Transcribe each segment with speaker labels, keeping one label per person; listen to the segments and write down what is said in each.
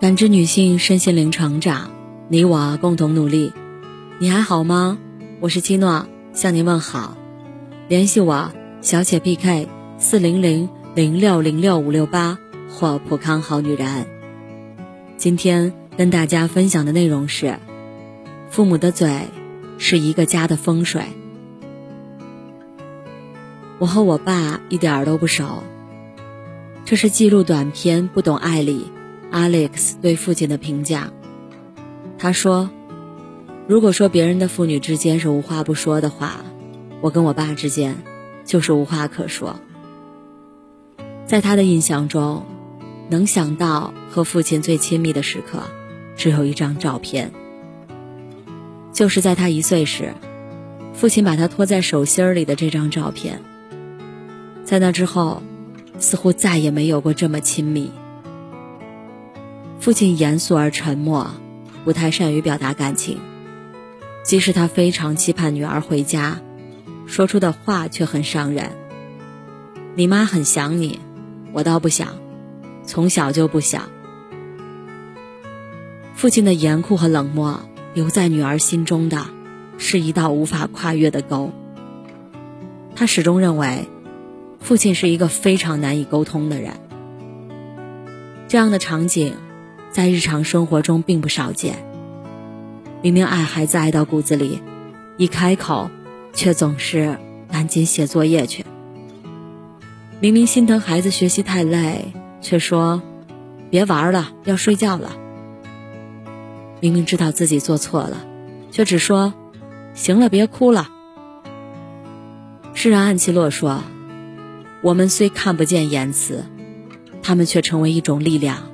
Speaker 1: 感知女性身心灵成长，你我共同努力。你还好吗？我是七诺，向您问好。联系我，小写 PK 四零零零六零六五六八或普康好女人。今天跟大家分享的内容是：父母的嘴是一个家的风水。我和我爸一点儿都不熟。这是记录短片《不懂爱》里。Alex 对父亲的评价，他说：“如果说别人的父女之间是无话不说的话，我跟我爸之间就是无话可说。”在他的印象中，能想到和父亲最亲密的时刻，只有一张照片，就是在他一岁时，父亲把他托在手心里的这张照片。在那之后，似乎再也没有过这么亲密。父亲严肃而沉默，不太善于表达感情。即使他非常期盼女儿回家，说出的话却很伤人。你妈很想你，我倒不想，从小就不想。父亲的严酷和冷漠留在女儿心中的，是一道无法跨越的沟。他始终认为，父亲是一个非常难以沟通的人。这样的场景。在日常生活中并不少见。明明爱孩子爱到骨子里，一开口，却总是赶紧写作业去。明明心疼孩子学习太累，却说别玩了，要睡觉了。明明知道自己做错了，却只说行了，别哭了。诗人安琪洛说：“我们虽看不见言辞，他们却成为一种力量。”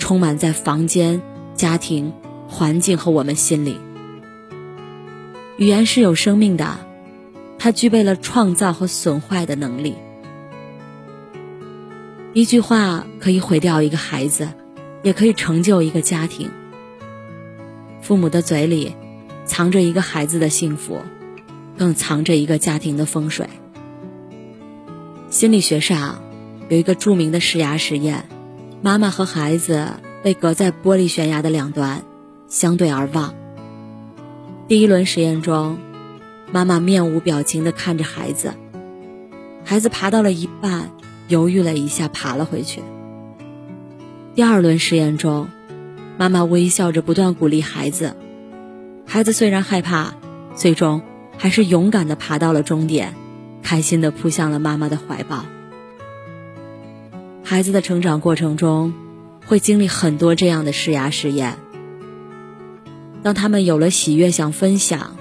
Speaker 1: 充满在房间、家庭、环境和我们心里。语言是有生命的，它具备了创造和损坏的能力。一句话可以毁掉一个孩子，也可以成就一个家庭。父母的嘴里，藏着一个孩子的幸福，更藏着一个家庭的风水。心理学上有一个著名的试牙实验。妈妈和孩子被隔在玻璃悬崖的两端，相对而望。第一轮实验中，妈妈面无表情地看着孩子，孩子爬到了一半，犹豫了一下，爬了回去。第二轮实验中，妈妈微笑着不断鼓励孩子，孩子虽然害怕，最终还是勇敢地爬到了终点，开心地扑向了妈妈的怀抱。孩子的成长过程中，会经历很多这样的试牙试验。当他们有了喜悦想分享，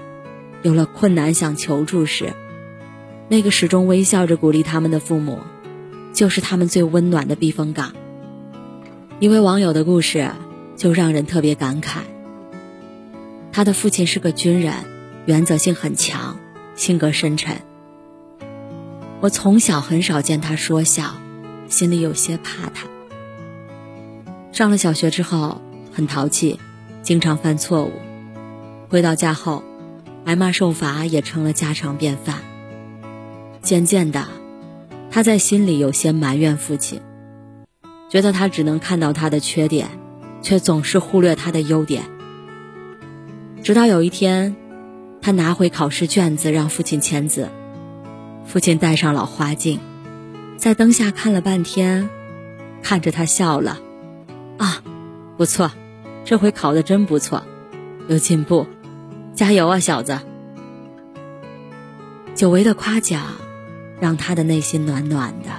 Speaker 1: 有了困难想求助时，那个始终微笑着鼓励他们的父母，就是他们最温暖的避风港。一位网友的故事就让人特别感慨。他的父亲是个军人，原则性很强，性格深沉。我从小很少见他说笑。心里有些怕他。上了小学之后很淘气，经常犯错误。回到家后，挨骂受罚也成了家常便饭。渐渐的，他在心里有些埋怨父亲，觉得他只能看到他的缺点，却总是忽略他的优点。直到有一天，他拿回考试卷子让父亲签字，父亲戴上老花镜。在灯下看了半天，看着他笑了，啊，不错，这回考的真不错，有进步，加油啊，小子！久违的夸奖让他的内心暖暖的。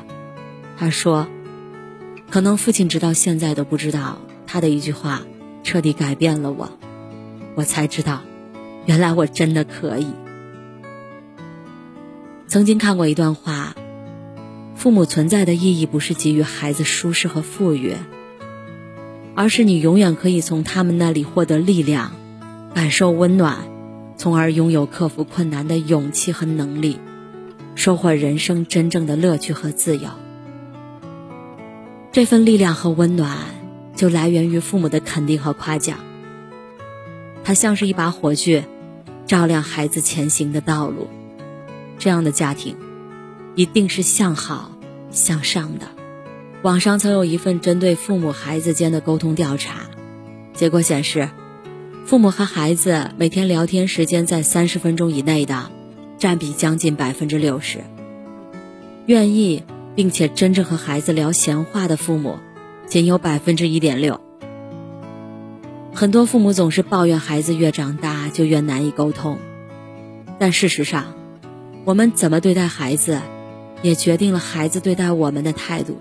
Speaker 1: 他说：“可能父亲直到现在都不知道，他的一句话彻底改变了我，我才知道，原来我真的可以。”曾经看过一段话。父母存在的意义不是给予孩子舒适和富裕，而是你永远可以从他们那里获得力量，感受温暖，从而拥有克服困难的勇气和能力，收获人生真正的乐趣和自由。这份力量和温暖就来源于父母的肯定和夸奖。它像是一把火炬，照亮孩子前行的道路。这样的家庭。一定是向好、向上的。网上曾有一份针对父母孩子间的沟通调查，结果显示，父母和孩子每天聊天时间在三十分钟以内的，占比将近百分之六十。愿意并且真正和孩子聊闲话的父母，仅有百分之一点六。很多父母总是抱怨孩子越长大就越难以沟通，但事实上，我们怎么对待孩子，也决定了孩子对待我们的态度。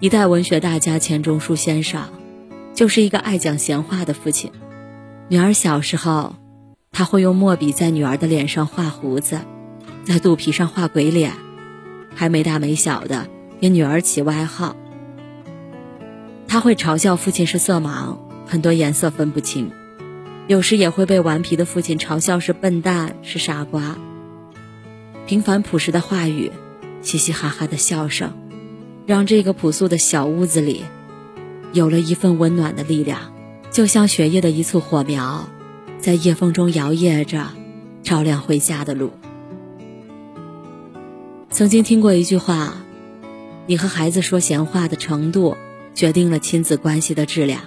Speaker 1: 一代文学大家钱钟书先生，就是一个爱讲闲话的父亲。女儿小时候，他会用墨笔在女儿的脸上画胡子，在肚皮上画鬼脸，还没大没小的给女儿起外号。他会嘲笑父亲是色盲，很多颜色分不清，有时也会被顽皮的父亲嘲笑是笨蛋是傻瓜。平凡朴实的话语，嘻嘻哈哈的笑声。让这个朴素的小屋子里，有了一份温暖的力量，就像雪夜的一簇火苗，在夜风中摇曳着，照亮回家的路。曾经听过一句话：“你和孩子说闲话的程度，决定了亲子关系的质量。”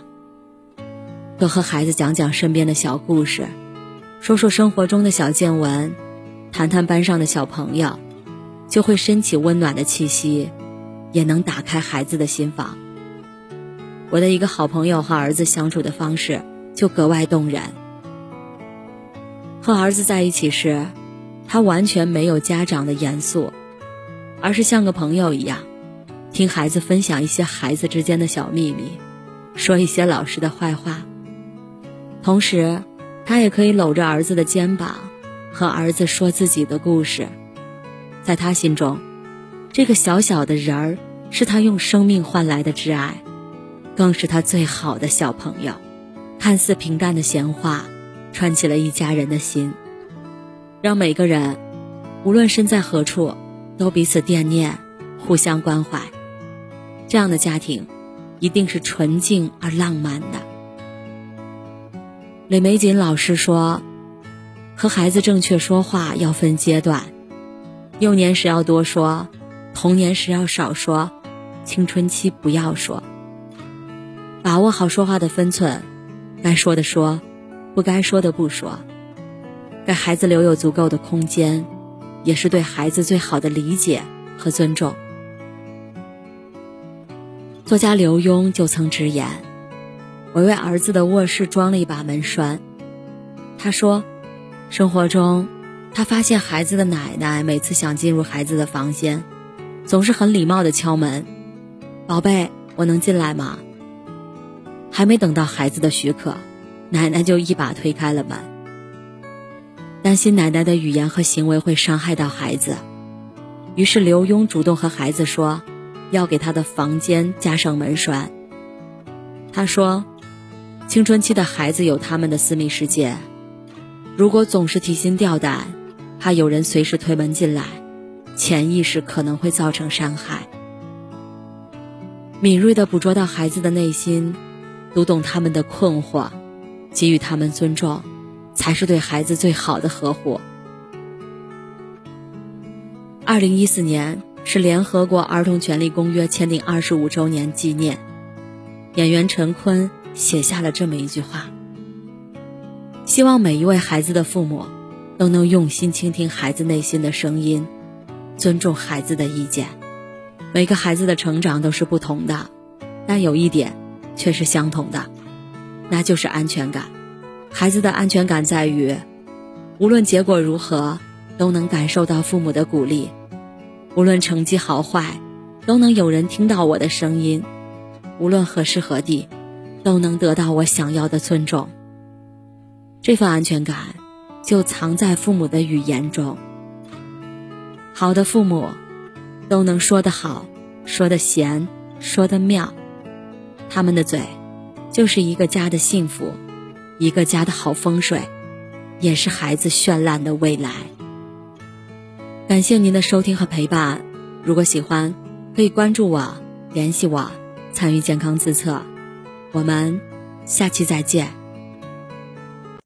Speaker 1: 多和孩子讲讲身边的小故事，说说生活中的小见闻，谈谈班上的小朋友，就会升起温暖的气息。也能打开孩子的心房。我的一个好朋友和儿子相处的方式就格外动人。和儿子在一起时，他完全没有家长的严肃，而是像个朋友一样，听孩子分享一些孩子之间的小秘密，说一些老师的坏话。同时，他也可以搂着儿子的肩膀，和儿子说自己的故事。在他心中。这个小小的人儿，是他用生命换来的挚爱，更是他最好的小朋友。看似平淡的闲话，串起了一家人的心，让每个人，无论身在何处，都彼此惦念，互相关怀。这样的家庭，一定是纯净而浪漫的。李玫瑾老师说：“和孩子正确说话要分阶段，幼年时要多说。”童年时要少说，青春期不要说。把握好说话的分寸，该说的说，不该说的不说。给孩子留有足够的空间，也是对孩子最好的理解和尊重。作家刘墉就曾直言：“我为儿子的卧室装了一把门栓。”他说：“生活中，他发现孩子的奶奶每次想进入孩子的房间。”总是很礼貌的敲门，宝贝，我能进来吗？还没等到孩子的许可，奶奶就一把推开了门。担心奶奶的语言和行为会伤害到孩子，于是刘墉主动和孩子说，要给他的房间加上门栓。他说，青春期的孩子有他们的私密世界，如果总是提心吊胆，怕有人随时推门进来。潜意识可能会造成伤害。敏锐地捕捉到孩子的内心，读懂他们的困惑，给予他们尊重，才是对孩子最好的呵护。二零一四年是联合国儿童权利公约签订二十五周年纪念，演员陈坤写下了这么一句话：希望每一位孩子的父母，都能用心倾听孩子内心的声音。尊重孩子的意见，每个孩子的成长都是不同的，但有一点却是相同的，那就是安全感。孩子的安全感在于，无论结果如何，都能感受到父母的鼓励；无论成绩好坏，都能有人听到我的声音；无论何时何地，都能得到我想要的尊重。这份安全感，就藏在父母的语言中。好的父母，都能说得好，说得闲，说得妙。他们的嘴，就是一个家的幸福，一个家的好风水，也是孩子绚烂的未来。感谢您的收听和陪伴。如果喜欢，可以关注我，联系我，参与健康自测。我们下期再见。